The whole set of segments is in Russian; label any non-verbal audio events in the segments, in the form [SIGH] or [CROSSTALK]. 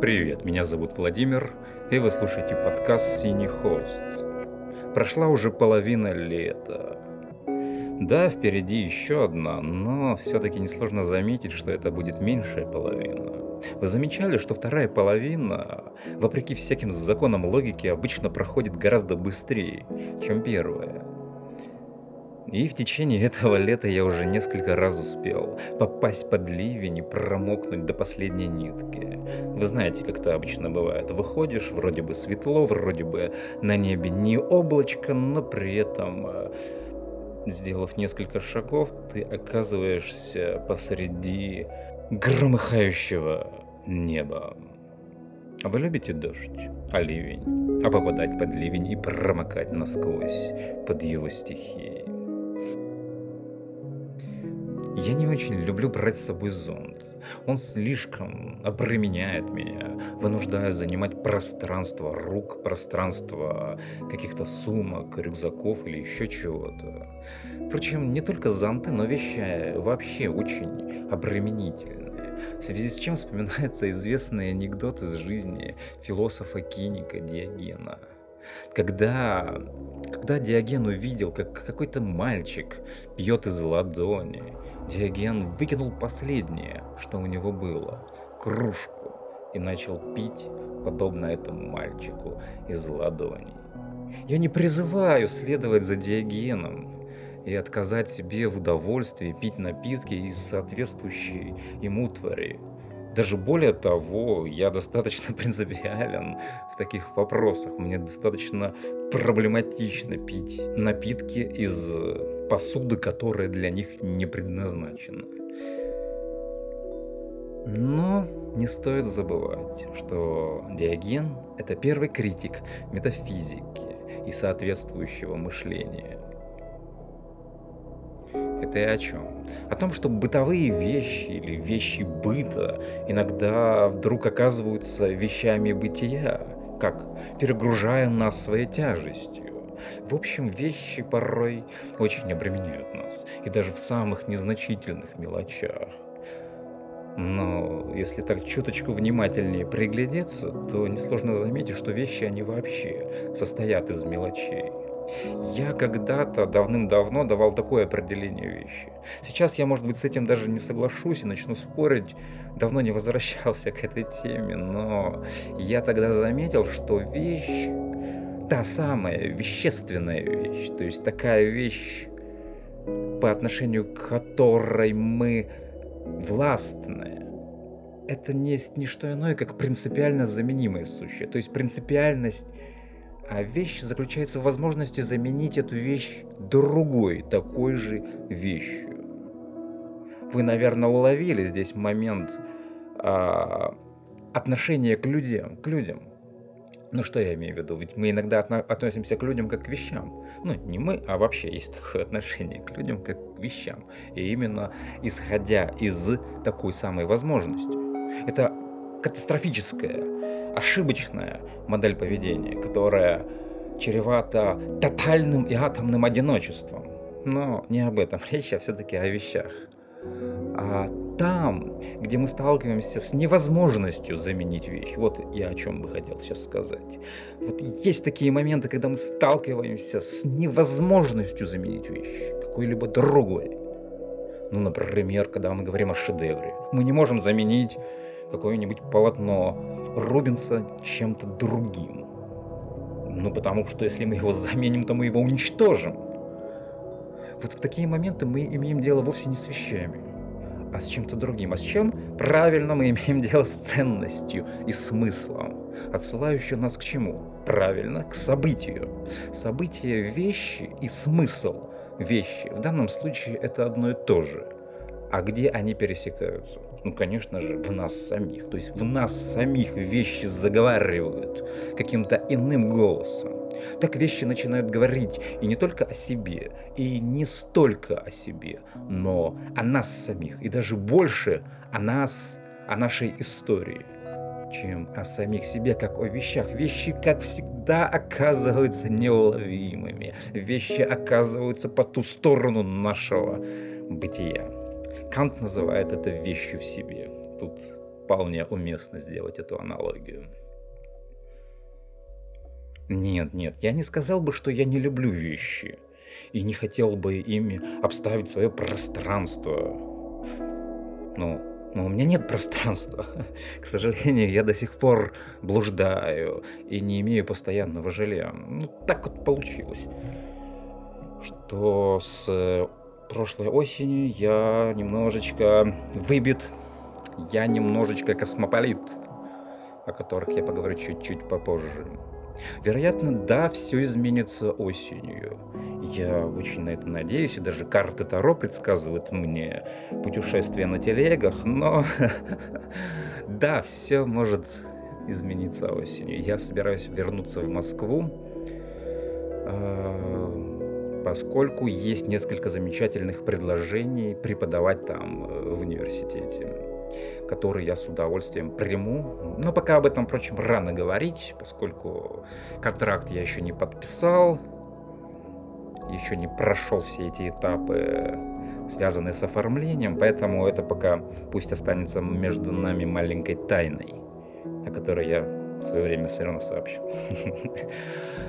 Привет, меня зовут Владимир, и вы слушаете подкаст «Синий хост». Прошла уже половина лета. Да, впереди еще одна, но все-таки несложно заметить, что это будет меньшая половина. Вы замечали, что вторая половина, вопреки всяким законам логики, обычно проходит гораздо быстрее, чем первая? И в течение [LAUGHS] этого лета я уже несколько раз успел попасть под ливень и промокнуть до последней нитки. Вы знаете, как это обычно бывает. Выходишь, вроде бы светло, вроде бы на небе не облачко, но при этом, э, сделав несколько шагов, ты оказываешься посреди громыхающего неба. А вы любите дождь, а ливень, а попадать под ливень и промокать насквозь под его стихией? Я не очень люблю брать с собой зонт. Он слишком обременяет меня, вынуждая занимать пространство рук, пространство каких-то сумок, рюкзаков или еще чего-то. Впрочем, не только зонты, но вещи вообще очень обременительные. В связи с чем вспоминается известный анекдот из жизни философа-киника Диогена – когда, когда Диоген увидел, как какой-то мальчик пьет из ладони, Диоген выкинул последнее, что у него было, кружку, и начал пить, подобно этому мальчику, из ладони. Я не призываю следовать за Диогеном и отказать себе в удовольствии пить напитки из соответствующей ему твари. Даже более того, я достаточно [LAUGHS] принципиален в таких вопросах. Мне достаточно проблематично пить напитки из посуды, которая для них не предназначена. Но не стоит забывать, что Диоген – это первый критик метафизики и соответствующего мышления. Это и о чем? О том, что бытовые вещи или вещи быта иногда вдруг оказываются вещами бытия, как перегружая нас своей тяжестью. В общем, вещи порой очень обременяют нас, и даже в самых незначительных мелочах. Но если так чуточку внимательнее приглядеться, то несложно заметить, что вещи, они вообще состоят из мелочей. Я когда-то давным-давно давал такое определение вещи. Сейчас я, может быть, с этим даже не соглашусь и начну спорить. Давно не возвращался к этой теме, но я тогда заметил, что вещь, та самая вещественная вещь, то есть такая вещь, по отношению к которой мы властны, это не не что иное, как принципиально заменимое сущее. То есть принципиальность а вещь заключается в возможности заменить эту вещь другой, такой же вещью. Вы, наверное, уловили здесь момент а, отношения к людям, к людям. Ну что я имею в виду? Ведь мы иногда относимся к людям как к вещам. Ну, не мы, а вообще есть [LAUGHS] такое отношение к людям как к вещам. И именно исходя из такой самой возможности. Это катастрофическое ошибочная модель поведения, которая чревата тотальным и атомным одиночеством. Но не об этом [LAUGHS] речь, а все-таки о вещах. А там, где мы сталкиваемся с невозможностью заменить вещь, вот я о чем бы хотел сейчас сказать. Вот есть такие моменты, когда мы сталкиваемся с невозможностью заменить вещь какой-либо другой. Ну, например, когда мы говорим о шедевре. Мы не можем заменить какое-нибудь полотно Рубинса чем-то другим. Ну, потому что если мы его заменим, то мы его уничтожим. Вот в такие моменты мы имеем дело вовсе не с вещами, а с чем-то другим. А с чем? Правильно, мы [LAUGHS] имеем дело с ценностью и смыслом, отсылающим нас к чему? Правильно, к событию. Событие – вещи и смысл – вещи. В данном случае это одно и то же. А где они пересекаются? Ну, конечно же, в нас самих. То есть в нас самих вещи заговаривают каким-то иным голосом. Так вещи начинают говорить и не только о себе, и не столько о себе, но о нас самих, и даже больше о нас, о нашей истории, чем о самих себе, как о вещах. Вещи, как всегда, оказываются неуловимыми. Вещи оказываются по ту сторону нашего бытия. Кант называет это вещью в себе. Тут вполне уместно сделать эту аналогию. Нет, нет, я не сказал бы, что я не люблю вещи. И не хотел бы ими обставить свое пространство. Ну, но у меня нет пространства. [LAUGHS] К сожалению, я до сих пор блуждаю и не имею постоянного жилья. Ну, так вот получилось, что с прошлой осенью я немножечко выбит, я немножечко космополит, о которых я поговорю чуть-чуть попозже. Вероятно, да, все изменится осенью. Я очень на это надеюсь, и даже карты Таро предсказывают мне путешествие на телегах, но [LAUGHS] да, все может измениться осенью. Я собираюсь вернуться в Москву, а, поскольку есть несколько замечательных предложений преподавать там э, в университете который я с удовольствием приму. Но пока об этом, впрочем, рано говорить, поскольку контракт я еще не подписал, еще не прошел все эти этапы, связанные с оформлением, поэтому это пока пусть останется между нами маленькой тайной, о которой я в свое время все равно сообщу. [LAUGHS]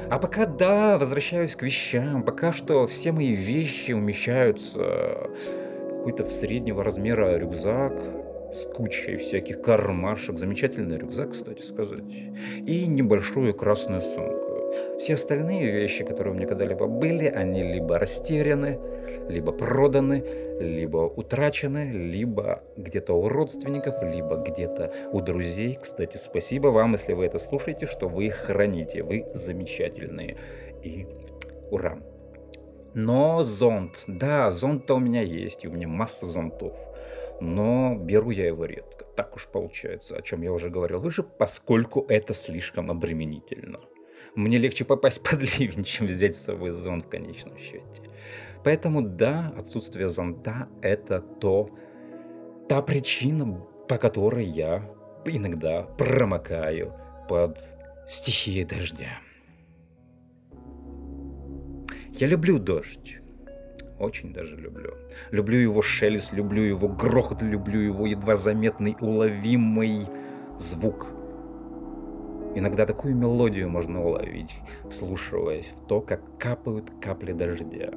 А пока да, возвращаюсь к вещам. Пока что все мои вещи умещаются какой-то в среднего размера рюкзак, с кучей всяких кармашек, замечательный рюкзак, кстати сказать, и небольшую красную сумку. Все остальные вещи, которые у меня когда-либо были, они либо растеряны, либо проданы, либо утрачены, либо где-то у родственников, либо где-то у друзей. Кстати, спасибо вам, если вы это слушаете, что вы их храните. Вы замечательные. И ура! Но зонт, да, зонт-то у меня есть, и у меня масса зонтов но беру я его редко. Так уж получается, о чем я уже говорил выше, поскольку это слишком обременительно. Мне легче попасть [LAUGHS] под ливень, чем взять с собой зонт в конечном счете. Поэтому да, отсутствие зонта – это то, та причина, по которой я иногда промокаю под стихией дождя. Я люблю дождь. Очень даже люблю. Люблю его шелест, люблю его грохот, люблю его едва заметный уловимый звук. Иногда такую мелодию можно уловить, вслушиваясь в то, как капают капли дождя.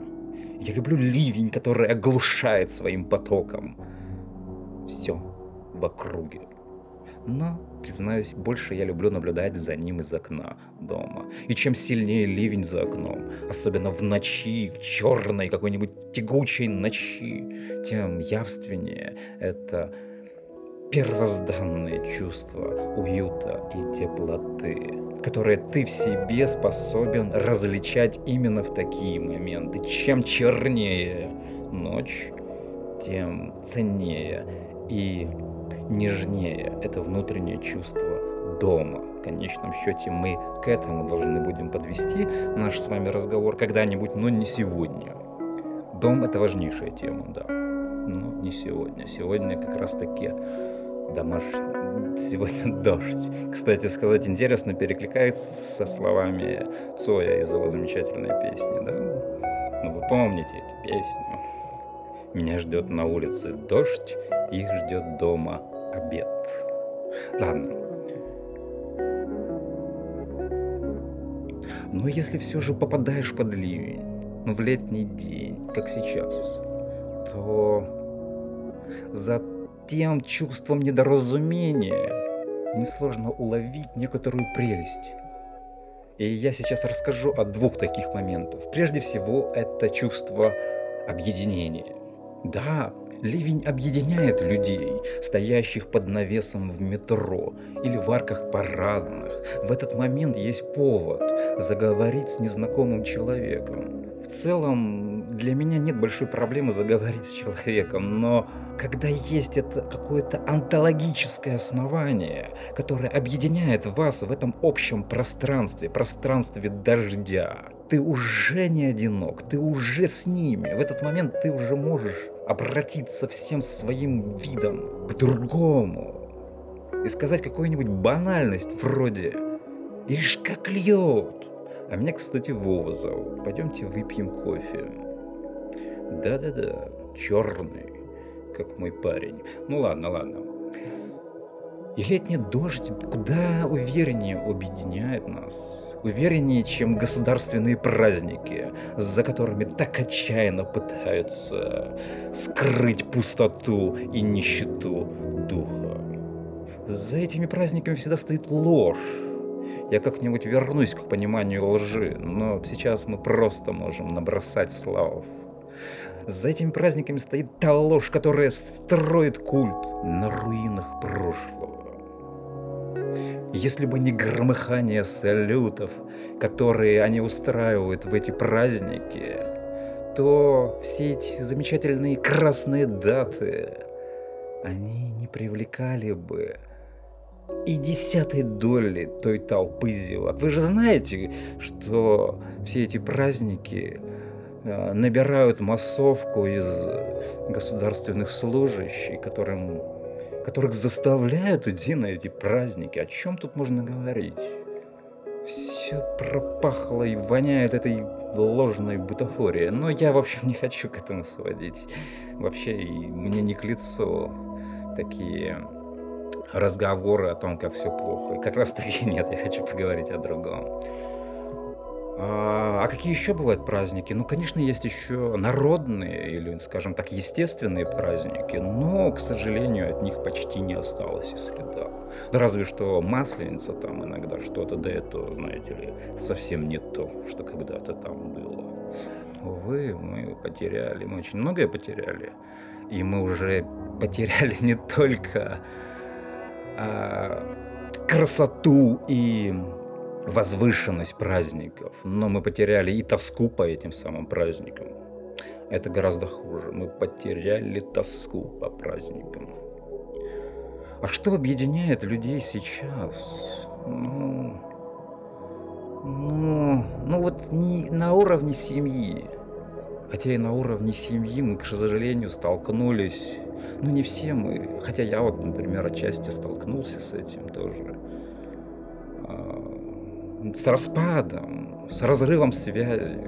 Я люблю ливень, который оглушает своим потоком. Все в округе. Но, признаюсь, больше я люблю наблюдать за ним из окна дома. И чем сильнее ливень за окном, особенно в ночи, в черной какой-нибудь тягучей ночи, тем явственнее это первозданное чувство уюта и теплоты, которое ты в себе способен различать именно в такие моменты. Чем чернее ночь, тем ценнее и нежнее это внутреннее чувство дома. В конечном счете мы к этому должны будем подвести наш с вами разговор когда-нибудь, но не сегодня. Дом это важнейшая тема, да. Но не сегодня. Сегодня как раз таки домашний, сегодня [LAUGHS] дождь. Кстати, сказать интересно, перекликается со словами Цоя из его замечательной песни, да? Ну, вы помните эти песни? Меня ждет на улице дождь, их ждет дома обед. Ладно. Но если все же попадаешь под ливень, ну, в летний день, как сейчас, то за тем чувством недоразумения несложно уловить некоторую прелесть. И я сейчас расскажу о двух таких моментах. Прежде всего, это чувство объединения. Да, Ливень объединяет людей, стоящих под навесом в метро или в арках парадных. В этот момент есть повод заговорить с незнакомым человеком. В целом, для меня нет большой проблемы заговорить с человеком, но когда есть это какое-то онтологическое основание, которое объединяет вас в этом общем пространстве, пространстве дождя, ты уже не одинок, ты уже с ними. В этот момент ты уже можешь обратиться всем своим видом к другому и сказать какую-нибудь банальность вроде «Ишь, как льет!» А меня, кстати, Вова зовут. Пойдемте выпьем кофе. Да-да-да, черный, как мой парень. Ну ладно, ладно. И летний дождь куда увереннее объединяет нас, увереннее, чем государственные праздники, за которыми так отчаянно пытаются скрыть пустоту и нищету духа. За этими праздниками всегда стоит ложь. Я как-нибудь вернусь к пониманию лжи, но сейчас мы просто можем набросать слов. За этими праздниками стоит та ложь, которая строит культ на руинах прошлого. Если бы не громыхание салютов, которые они устраивают в эти праздники, то все эти замечательные красные даты, они не привлекали бы и десятой доли той толпы зевак. Вы же знаете, что все эти праздники э, набирают массовку из государственных служащих, которым которых заставляют идти на эти праздники. О чем тут можно говорить? Все пропахло и воняет этой ложной бутафорией. Но я, в общем, [LAUGHS] не хочу к этому сводить. Вообще, мне не к лицу такие разговоры о том, как все плохо. И как раз таки [LAUGHS] нет, я хочу поговорить о другом. А, а какие еще бывают праздники? Ну, конечно, есть еще народные или, скажем так, естественные праздники, но, к сожалению, от них почти не осталось и следа. Да разве что масленица там иногда что-то до этого, знаете ли, совсем не то, что когда-то там было. Увы, мы потеряли, мы очень многое потеряли. И мы уже [LAUGHS] потеряли не только а, красоту и возвышенность праздников, но мы потеряли и тоску по этим самым праздникам. Это гораздо хуже. Мы потеряли тоску по праздникам. А что объединяет людей сейчас? Ну, ну, ну вот не на уровне семьи. Хотя и на уровне семьи мы, к сожалению, столкнулись. Ну, не все мы. Хотя я вот, например, отчасти столкнулся с этим тоже с распадом, с разрывом связи.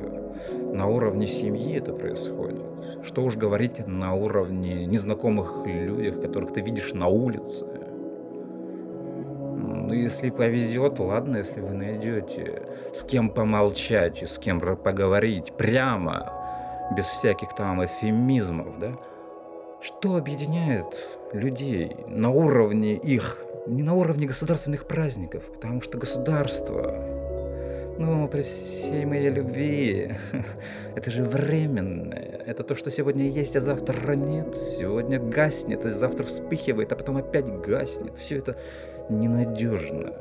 На уровне семьи это происходит. Что уж говорить на уровне незнакомых людях, которых ты видишь на улице. Ну, если повезет, ладно, если вы найдете с кем помолчать и с кем поговорить прямо, без всяких там эфемизмов, да? Что объединяет людей на уровне их не на уровне государственных праздников, потому что государство, ну, при всей моей любви, [LAUGHS] это же временное. Это то, что сегодня есть, а завтра нет. Сегодня гаснет, а завтра вспыхивает, а потом опять гаснет. Все это ненадежно.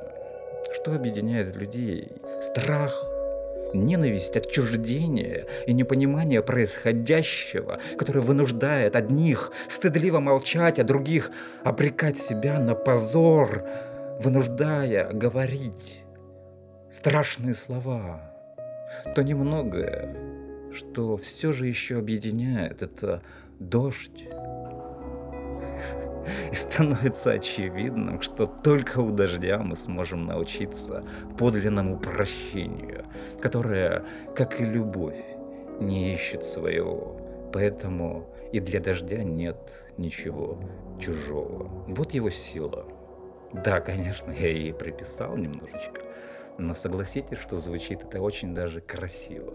Что объединяет людей? Страх, ненависть, отчуждение и непонимание происходящего, которое вынуждает одних стыдливо молчать, а других обрекать себя на позор, вынуждая говорить страшные слова. То немногое, что все же еще объединяет, это дождь, [LAUGHS] и становится очевидным, что только у дождя мы сможем научиться подлинному прощению, которое, как и любовь, не ищет своего. Поэтому и для дождя нет ничего чужого. Вот его сила. Да, конечно, я ей приписал немножечко, но согласитесь, что звучит это очень даже красиво.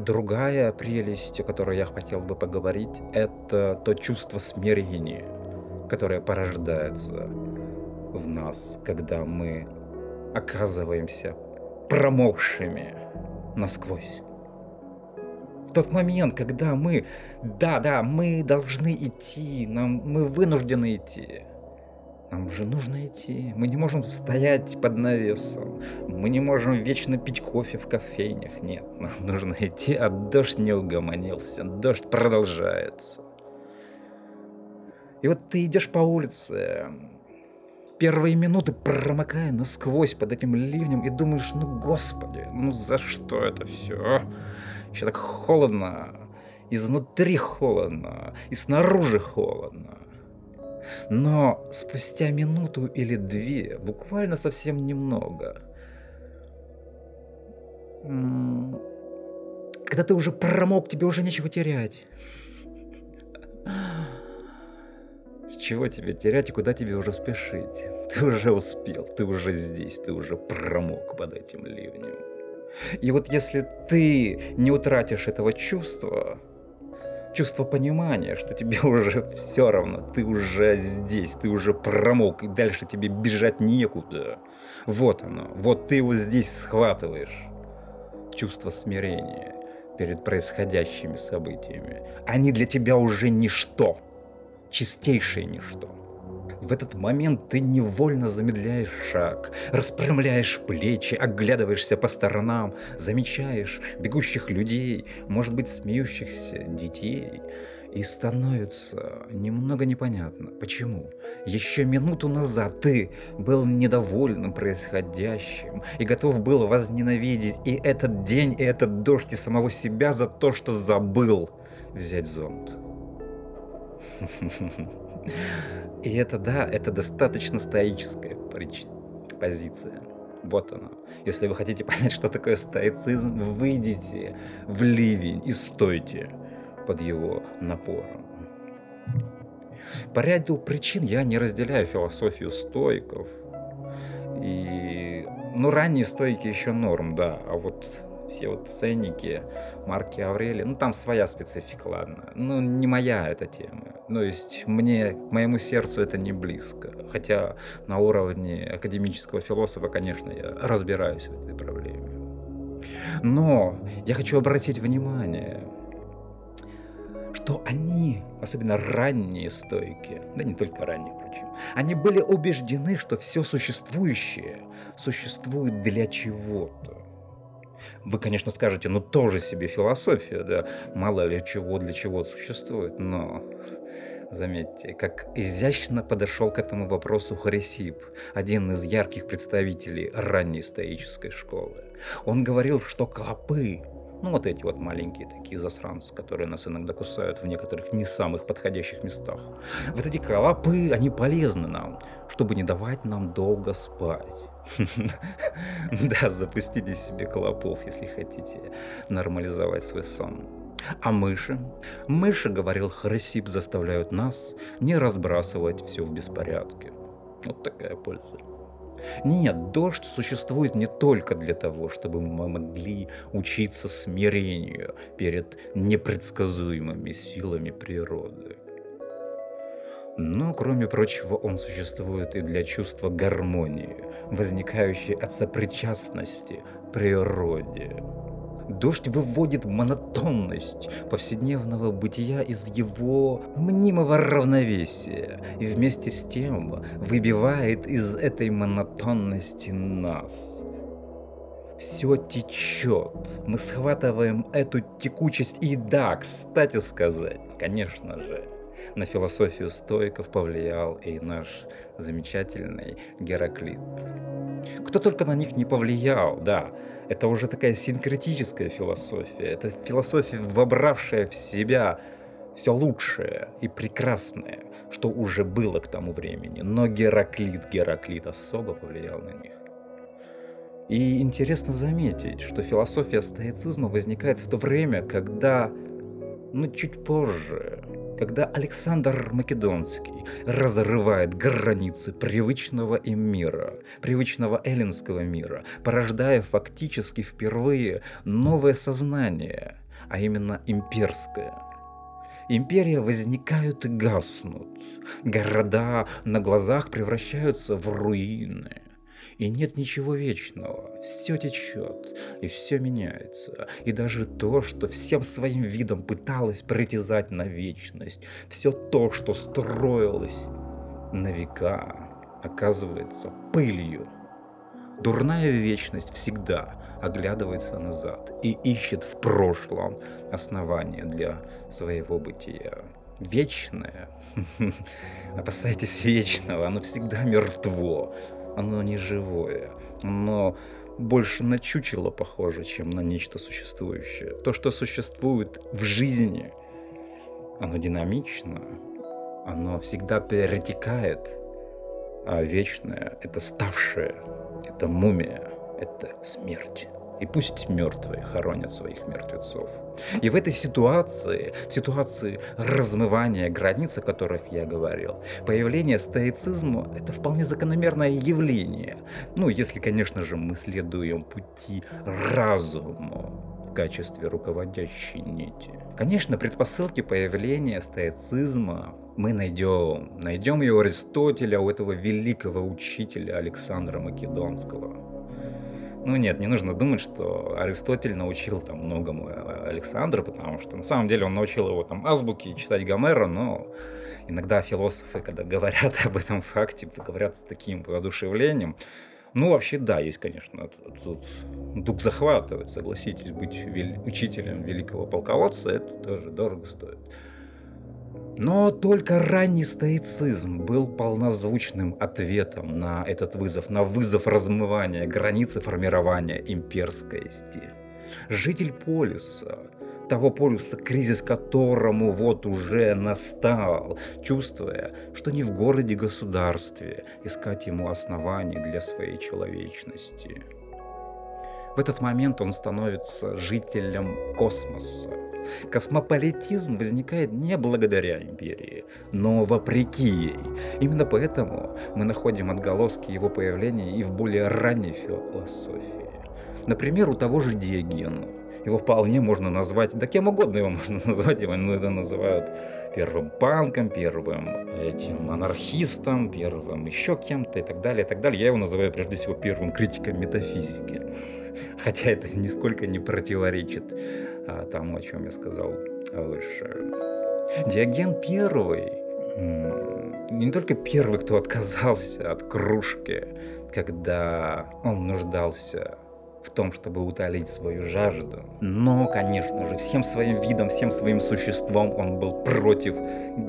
Другая прелесть, о которой я хотел бы поговорить, это то чувство смирения, которое порождается в нас, когда мы оказываемся промокшими насквозь. В тот момент, когда мы, да, да, мы должны идти, нам, мы вынуждены идти, нам же нужно идти. Мы не можем стоять под навесом. Мы не можем вечно пить кофе в кофейнях. Нет, нам нужно идти, а дождь не угомонился. Дождь продолжается. И вот ты идешь по улице, первые минуты промокая насквозь под этим ливнем и думаешь, ну господи, ну за что это все? Еще так холодно, изнутри холодно, и снаружи холодно. Но спустя минуту или две, буквально совсем немного, когда ты уже промок, тебе уже нечего терять. С чего тебе терять и куда тебе уже спешить? Ты уже успел, ты уже здесь, ты уже промок под этим ливнем. И вот если ты не утратишь этого чувства, чувство понимания, что тебе [LAUGHS] уже все равно, ты уже здесь, ты уже промок, и дальше тебе бежать некуда. Вот оно, вот ты его здесь схватываешь. Чувство смирения перед происходящими событиями. Они для тебя уже ничто, чистейшее ничто. В этот момент ты невольно замедляешь шаг, распрямляешь плечи, оглядываешься по сторонам, замечаешь бегущих людей, может быть, смеющихся детей. И становится немного непонятно, почему. Еще минуту назад ты был недовольным происходящим и готов был возненавидеть и этот день, и этот дождь, и самого себя за то, что забыл взять зонт. [LAUGHS] И это, да, это достаточно стоическая позиция. Вот она. Если вы хотите [LAUGHS] понять, что такое стоицизм, выйдите в ливень и стойте под его напором. По ряду причин я не разделяю философию стоиков. И, ну, ранние стойки еще норм, да, а вот все вот ценники марки Аврелия, ну там своя специфика, ладно. Ну не моя эта тема. Ну, есть мне, моему сердцу это не близко. Хотя на уровне академического философа, конечно, я разбираюсь в этой проблеме. Но я хочу обратить внимание, что они, особенно ранние стойки, да не только ранние, впрочем, они были убеждены, что все существующее существует для чего-то. Вы, конечно, скажете, ну тоже себе философия, да, мало ли чего для чего существует, но заметьте, как изящно подошел к этому вопросу Харисип, один из ярких представителей ранней стоической школы. Он говорил, что клопы, ну вот эти вот маленькие такие засранцы, которые нас иногда кусают в некоторых не самых подходящих местах. Вот эти клопы, они полезны нам, чтобы не давать нам долго спать. [LAUGHS] Да, запустите себе клопов, если хотите нормализовать свой сон. А мыши? Мыши, говорил Харасип, заставляют нас не разбрасывать все в беспорядке. Вот такая польза. Нет, дождь существует не только для того, чтобы мы могли учиться смирению перед непредсказуемыми силами природы. Но, кроме прочего, он существует и для чувства гармонии, возникающей от сопричастности природе. Дождь выводит монотонность повседневного бытия из его мнимого равновесия и вместе с тем выбивает из этой монотонности нас. Все течет, мы схватываем эту текучесть и да, кстати сказать, конечно же, на философию стоиков повлиял и наш замечательный Гераклит. Кто только на них не повлиял, да, это уже такая синкретическая философия, это философия, вобравшая в себя все лучшее и прекрасное, что уже было к тому времени. Но Гераклит, Гераклит особо повлиял на них. И интересно заметить, что философия стоицизма возникает в то время, когда, ну, чуть позже, когда Александр Македонский разрывает границы привычного им мира, привычного эллинского мира, порождая фактически впервые новое сознание, а именно имперское. Империя возникают и гаснут, города на глазах превращаются в руины – и нет ничего вечного. Все течет, и все меняется. И даже то, что всем своим видом пыталось притязать на вечность, все то, что строилось на века, оказывается пылью. Дурная вечность всегда оглядывается назад и ищет в прошлом основания для своего бытия. Вечное, [LAUGHS] опасайтесь вечного, оно всегда мертво, оно не живое. Оно больше на чучело похоже, чем на нечто существующее. То, что существует в жизни, оно динамично, оно всегда перетекает, а вечное — это ставшее, это мумия, это смерть. И пусть мертвые хоронят своих мертвецов. И в этой ситуации, в ситуации размывания границ, о которых я говорил, появление стоицизма – это вполне закономерное явление. Ну, если, конечно же, мы следуем пути разума в качестве руководящей нити. Конечно, предпосылки появления стоицизма мы найдем. Найдем ее у Аристотеля, у этого великого учителя Александра Македонского. Ну нет, не нужно думать, что Аристотель научил там многому э, Александра, потому что на самом деле он научил его там азбуки читать Гомера, но иногда философы, когда говорят [LAUGHS] об этом факте, говорят с таким воодушевлением. Ну, вообще, да, есть, конечно, тут дух захватывает, согласитесь, быть учителем великого полководца, это тоже дорого стоит. Но только ранний стоицизм был полнозвучным ответом на этот вызов, на вызов размывания границы формирования имперскости. Житель полюса, того полюса, кризис которому вот уже настал, чувствуя, что не в городе-государстве искать ему оснований для своей человечности. В этот момент он становится жителем космоса, Космополитизм возникает не благодаря империи, но вопреки ей. Именно поэтому мы находим отголоски его появления и в более ранней философии. Например, у того же Диогена. Его вполне можно назвать, да кем угодно его [LAUGHS] можно назвать, его иногда называют первым панком, первым этим анархистом, первым еще кем-то и так далее, и так далее. Я его называю прежде всего первым критиком метафизики. [LAUGHS] Хотя это нисколько не противоречит а, тому, о чем я сказал выше. Диоген первый не только первый, кто отказался от кружки, когда он нуждался в том, чтобы утолить свою жажду. Но, конечно же, всем своим видом, всем своим существом он был против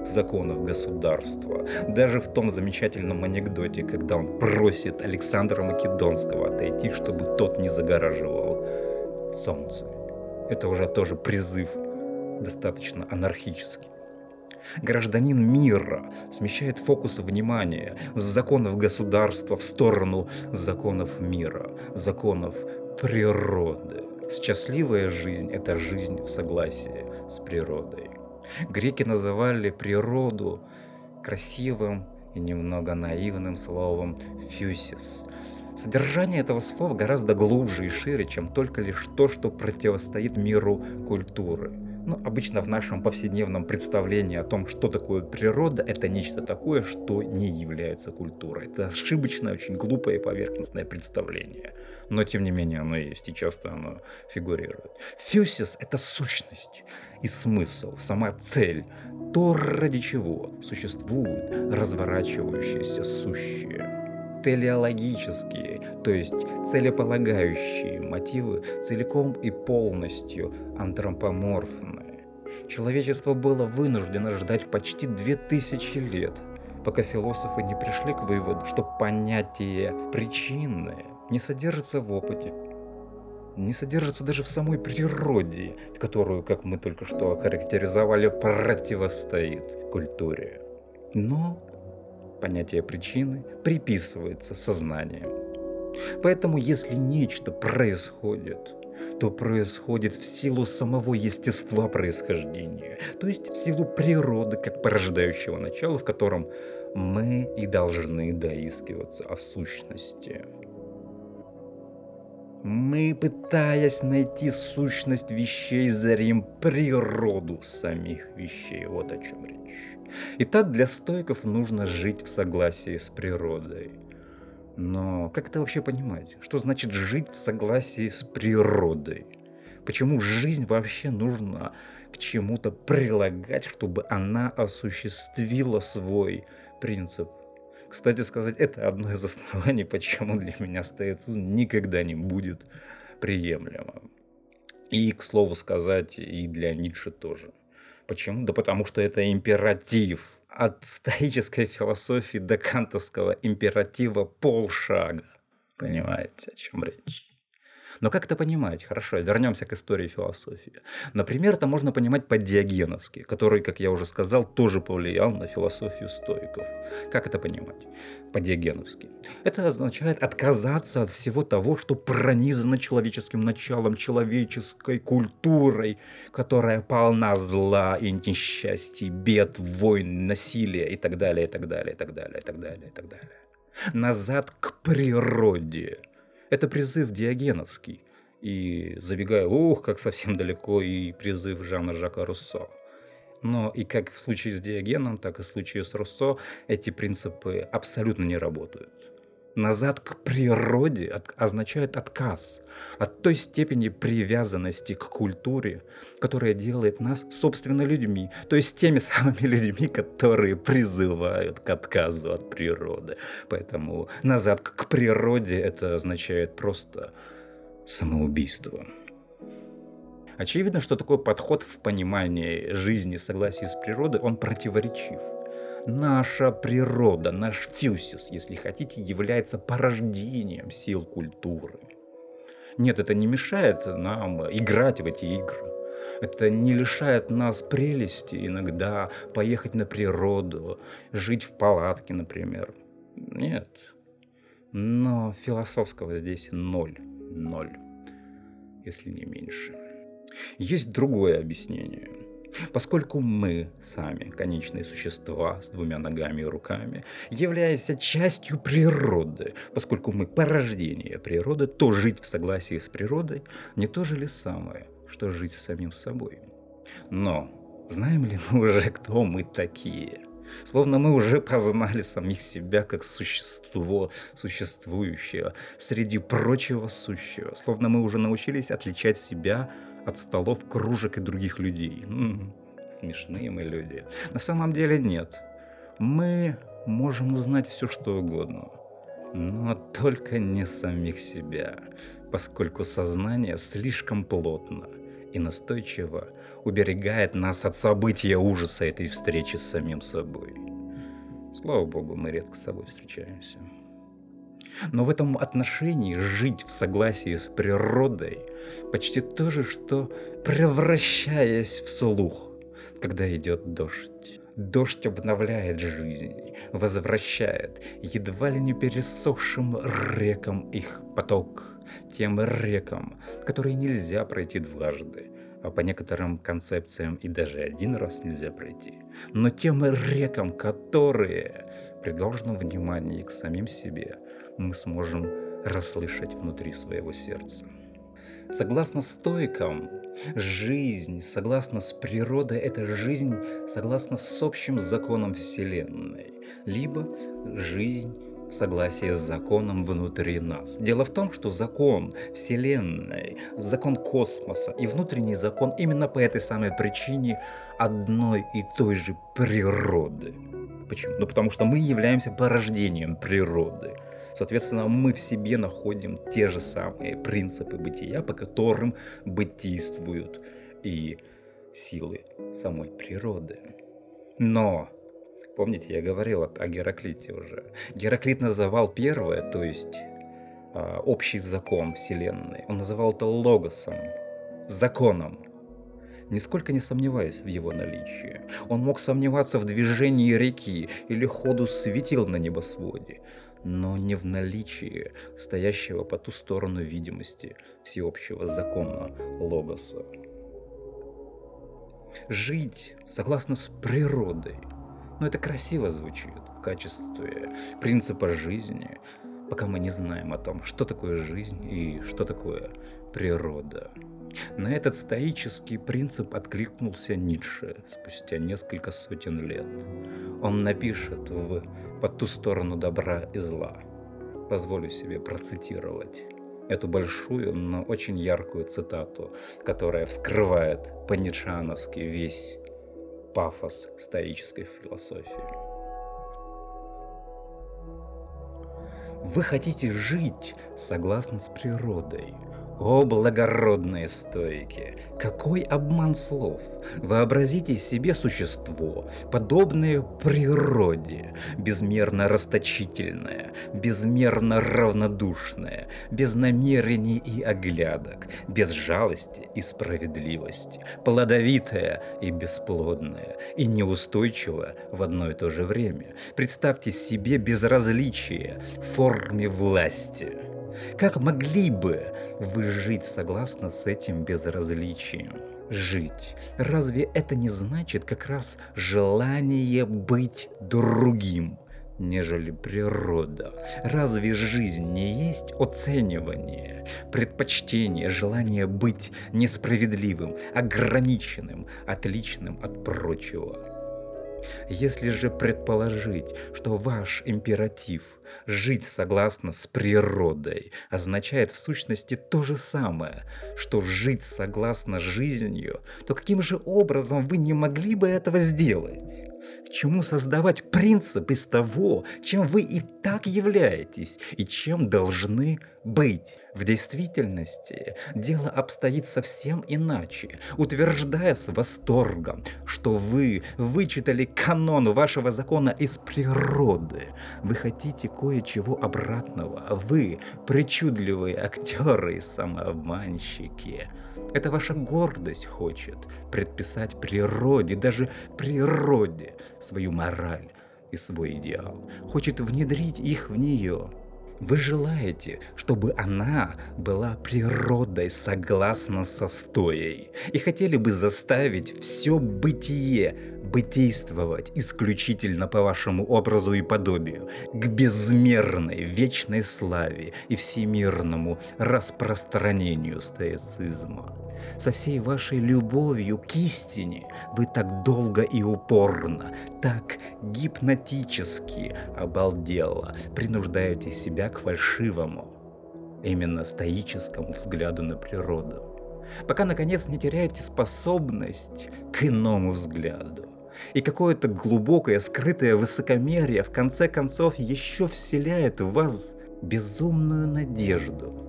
законов государства. Даже в том замечательном анекдоте, когда он просит Александра Македонского отойти, чтобы тот не загораживал солнце. Это уже тоже призыв достаточно анархический. Гражданин мира смещает фокус внимания с законов государства в сторону законов мира, законов природы. Счастливая жизнь – это жизнь в согласии с природой. Греки называли природу красивым и немного наивным словом «фюсис», Содержание этого слова гораздо глубже и шире, чем только лишь то, что противостоит миру культуры. Ну, обычно в нашем повседневном представлении о том, что такое природа, это нечто такое, что не является культурой. Это ошибочное, очень глупое и поверхностное представление. Но, тем не менее, оно есть, и часто оно фигурирует. Фюсис — это сущность и смысл, сама цель, то, ради чего существует разворачивающееся сущее телеологические, то есть целеполагающие мотивы целиком и полностью антропоморфны. Человечество было вынуждено ждать почти две тысячи лет, пока философы не пришли к выводу, что понятие причины не содержится в опыте, не содержится даже в самой природе, которую, как мы только что охарактеризовали, противостоит культуре. Но понятие причины приписывается сознанием. Поэтому если нечто происходит, то происходит в силу самого естества происхождения, то есть в силу природы как порождающего начала, в котором мы и должны доискиваться о сущности. Мы, пытаясь найти сущность вещей, зарим природу самих вещей. Вот о чем речь. Итак, для стойков нужно жить в согласии с природой. Но как это вообще понимать? Что значит жить в согласии с природой? Почему жизнь вообще нужно к чему-то прилагать, чтобы она осуществила свой принцип? Кстати сказать, это одно из оснований, почему для меня стоицизм никогда не будет приемлемым. И, к слову сказать, и для Ницше тоже. Почему? Да потому что это императив. От стоической философии до кантовского императива полшага. Понимаете, о чем речь? Но как это понимать? Хорошо, вернемся к истории философии. Например, это можно понимать по-диогеновски, который, как я уже сказал, тоже повлиял на философию стоиков. Как это понимать? По-диогеновски. Это означает отказаться от всего того, что пронизано человеческим началом, человеческой культурой, которая полна зла и несчастий, бед, войн, насилия и так далее, и так далее, и так далее, и так далее, и так далее. Назад к природе это призыв диогеновский. И забегая, ух, как совсем далеко, и призыв Жана Жака Руссо. Но и как в случае с Диогеном, так и в случае с Руссо, эти принципы абсолютно не работают. Назад к природе означает отказ от той степени привязанности к культуре, которая делает нас, собственно, людьми, то есть теми [LAUGHS] самыми людьми, которые призывают к отказу от природы. Поэтому назад к природе это означает просто самоубийство. Очевидно, что такой подход в понимании жизни, согласии с природой, он противоречив – наша природа, наш фьюсис, если хотите, является порождением сил культуры. Нет, это не мешает нам играть в эти игры. Это не лишает нас прелести иногда поехать на природу, жить в палатке, например. Нет. Но философского здесь ноль. Ноль. Если не меньше. Есть другое объяснение – Поскольку мы сами, конечные существа с двумя ногами и руками, являясь частью природы, поскольку мы порождение природы, то жить в согласии с природой не то же ли самое, что жить самим собой. Но знаем ли мы уже, кто мы такие? Словно мы уже познали самих себя как существо, существующее среди прочего сущего. Словно мы уже научились отличать себя от столов, кружек и других людей. М-м, смешные мы люди. На самом деле нет. Мы можем узнать все, что угодно. Но только не самих себя, поскольку сознание слишком плотно и настойчиво уберегает нас от события ужаса этой встречи с самим собой. Слава богу, мы редко с собой встречаемся. Но в этом отношении жить в согласии с природой почти то же, что превращаясь в слух, когда идет дождь. Дождь обновляет жизнь, возвращает едва ли не пересохшим рекам их поток, тем рекам, которые нельзя пройти дважды, а по некоторым концепциям и даже один раз нельзя пройти, но тем рекам, которые при должном внимании к самим себе мы сможем расслышать внутри своего сердца. Согласно стойкам, жизнь, согласно с природой, это жизнь согласно с общим законом Вселенной, либо жизнь в согласии с законом внутри нас. Дело в том, что закон Вселенной, закон космоса и внутренний закон именно по этой самой причине одной и той же природы. Почему? Ну потому что мы являемся порождением природы. Соответственно, мы в себе находим те же самые принципы бытия, по которым бытийствуют и силы самой природы. Но, помните, я говорил о Гераклите уже. Гераклит называл первое, то есть а, общий закон Вселенной, он называл это логосом, законом, нисколько не сомневаясь в его наличии. Он мог сомневаться в движении реки или ходу светил на небосводе но не в наличии стоящего по ту сторону видимости всеобщего закона Логоса. Жить согласно с природой. Но это красиво звучит в качестве принципа жизни, пока мы не знаем о том, что такое жизнь и что такое природа. На этот стоический принцип откликнулся Ницше спустя несколько сотен лет. Он напишет в «По ту сторону добра и зла». Позволю себе процитировать эту большую, но очень яркую цитату, которая вскрывает по-ницшановски весь пафос стоической философии. Вы хотите жить согласно с природой – О, благородные стойки! Какой обман слов! Вообразите себе существо, подобное природе, безмерно расточительное, безмерно равнодушное, без намерений и оглядок, без жалости и справедливости, плодовитое и бесплодное, и неустойчивое в одно и то же время. Представьте себе безразличие в форме власти. Как могли бы вы жить согласно с этим безразличием? Жить. Разве это не значит как раз желание быть другим? нежели природа. Разве жизнь не есть оценивание, предпочтение, желание быть несправедливым, ограниченным, отличным от прочего? Если же предположить, что ваш императив «жить согласно с природой» означает в сущности то же самое, что «жить согласно жизнью», то каким же образом вы не могли бы этого сделать? К чему создавать принцип из того, чем вы и так являетесь и чем должны быть? В действительности дело обстоит совсем иначе, утверждая с восторгом, что вы вычитали канон вашего закона из природы. Вы хотите кое-чего обратного. Вы причудливые актеры и самообманщики. Это ваша гордость хочет предписать природе, даже природе, свою мораль и свой идеал. Хочет внедрить их в нее. Вы желаете, чтобы она была природой согласно со стоей, и хотели бы заставить все бытие бытийствовать исключительно по вашему образу и подобию, к безмерной вечной славе и всемирному распространению стоицизма. Со всей вашей любовью к истине вы так долго и упорно, так гипнотически обалдело принуждаете себя к фальшивому, именно стоическому взгляду на природу пока наконец не теряете способность к иному взгляду. И какое-то глубокое, скрытое высокомерие в конце концов еще вселяет в вас безумную надежду.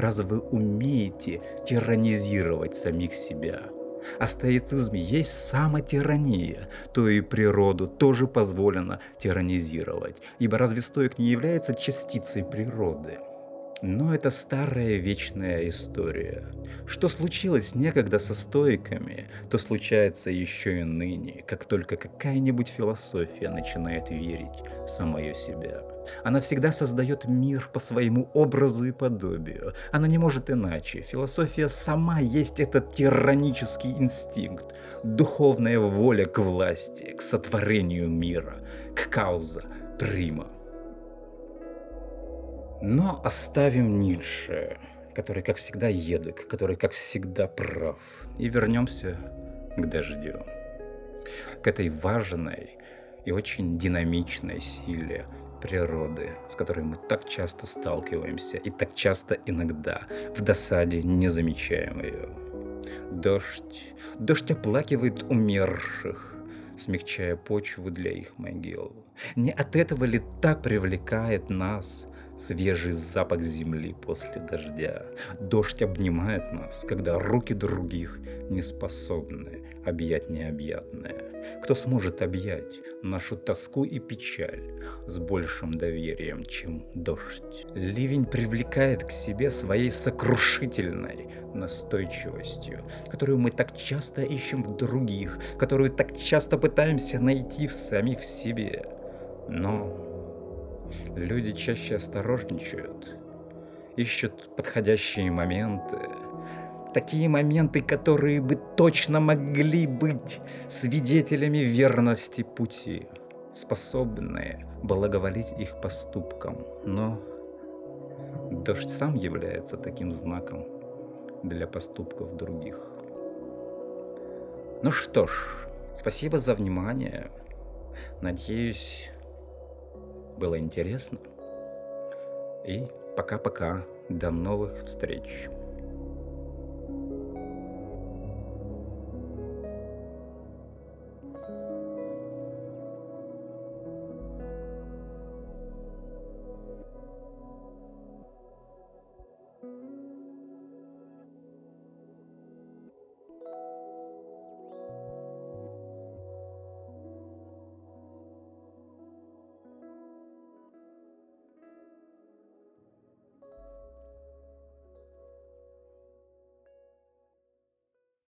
Разве вы умеете тиранизировать самих себя? А стоицизм есть самотирания, то и природу тоже позволено тиранизировать, ибо разве стоик не является частицей природы? Но это старая вечная история. Что случилось некогда со стоиками, то случается еще и ныне, как только какая-нибудь философия начинает верить в самое себя. Она всегда создает мир по своему образу и подобию. Она не может иначе. Философия сама есть этот тиранический инстинкт, духовная воля к власти, к сотворению мира, к кауза, прима. Но оставим Ницше, который, как всегда, едок, который, как всегда, прав. И вернемся к дождю. К этой важной и очень динамичной силе природы, с которой мы так часто сталкиваемся и так часто иногда в досаде не замечаем ее. Дождь, дождь оплакивает умерших, смягчая почву для их могил. Не от этого ли так привлекает нас свежий запах земли после дождя. Дождь обнимает нас, когда руки других не способны объять необъятное. Кто сможет объять нашу тоску и печаль с большим доверием, чем дождь? Ливень привлекает к себе своей сокрушительной настойчивостью, которую мы так часто ищем в других, которую так часто пытаемся найти в самих себе. Но Люди чаще осторожничают, ищут подходящие моменты. Такие моменты, которые бы точно могли быть свидетелями верности пути, способные благоволить их поступкам. Но дождь сам является таким знаком для поступков других. Ну что ж, спасибо за внимание. Надеюсь, было интересно. И пока-пока. До новых встреч.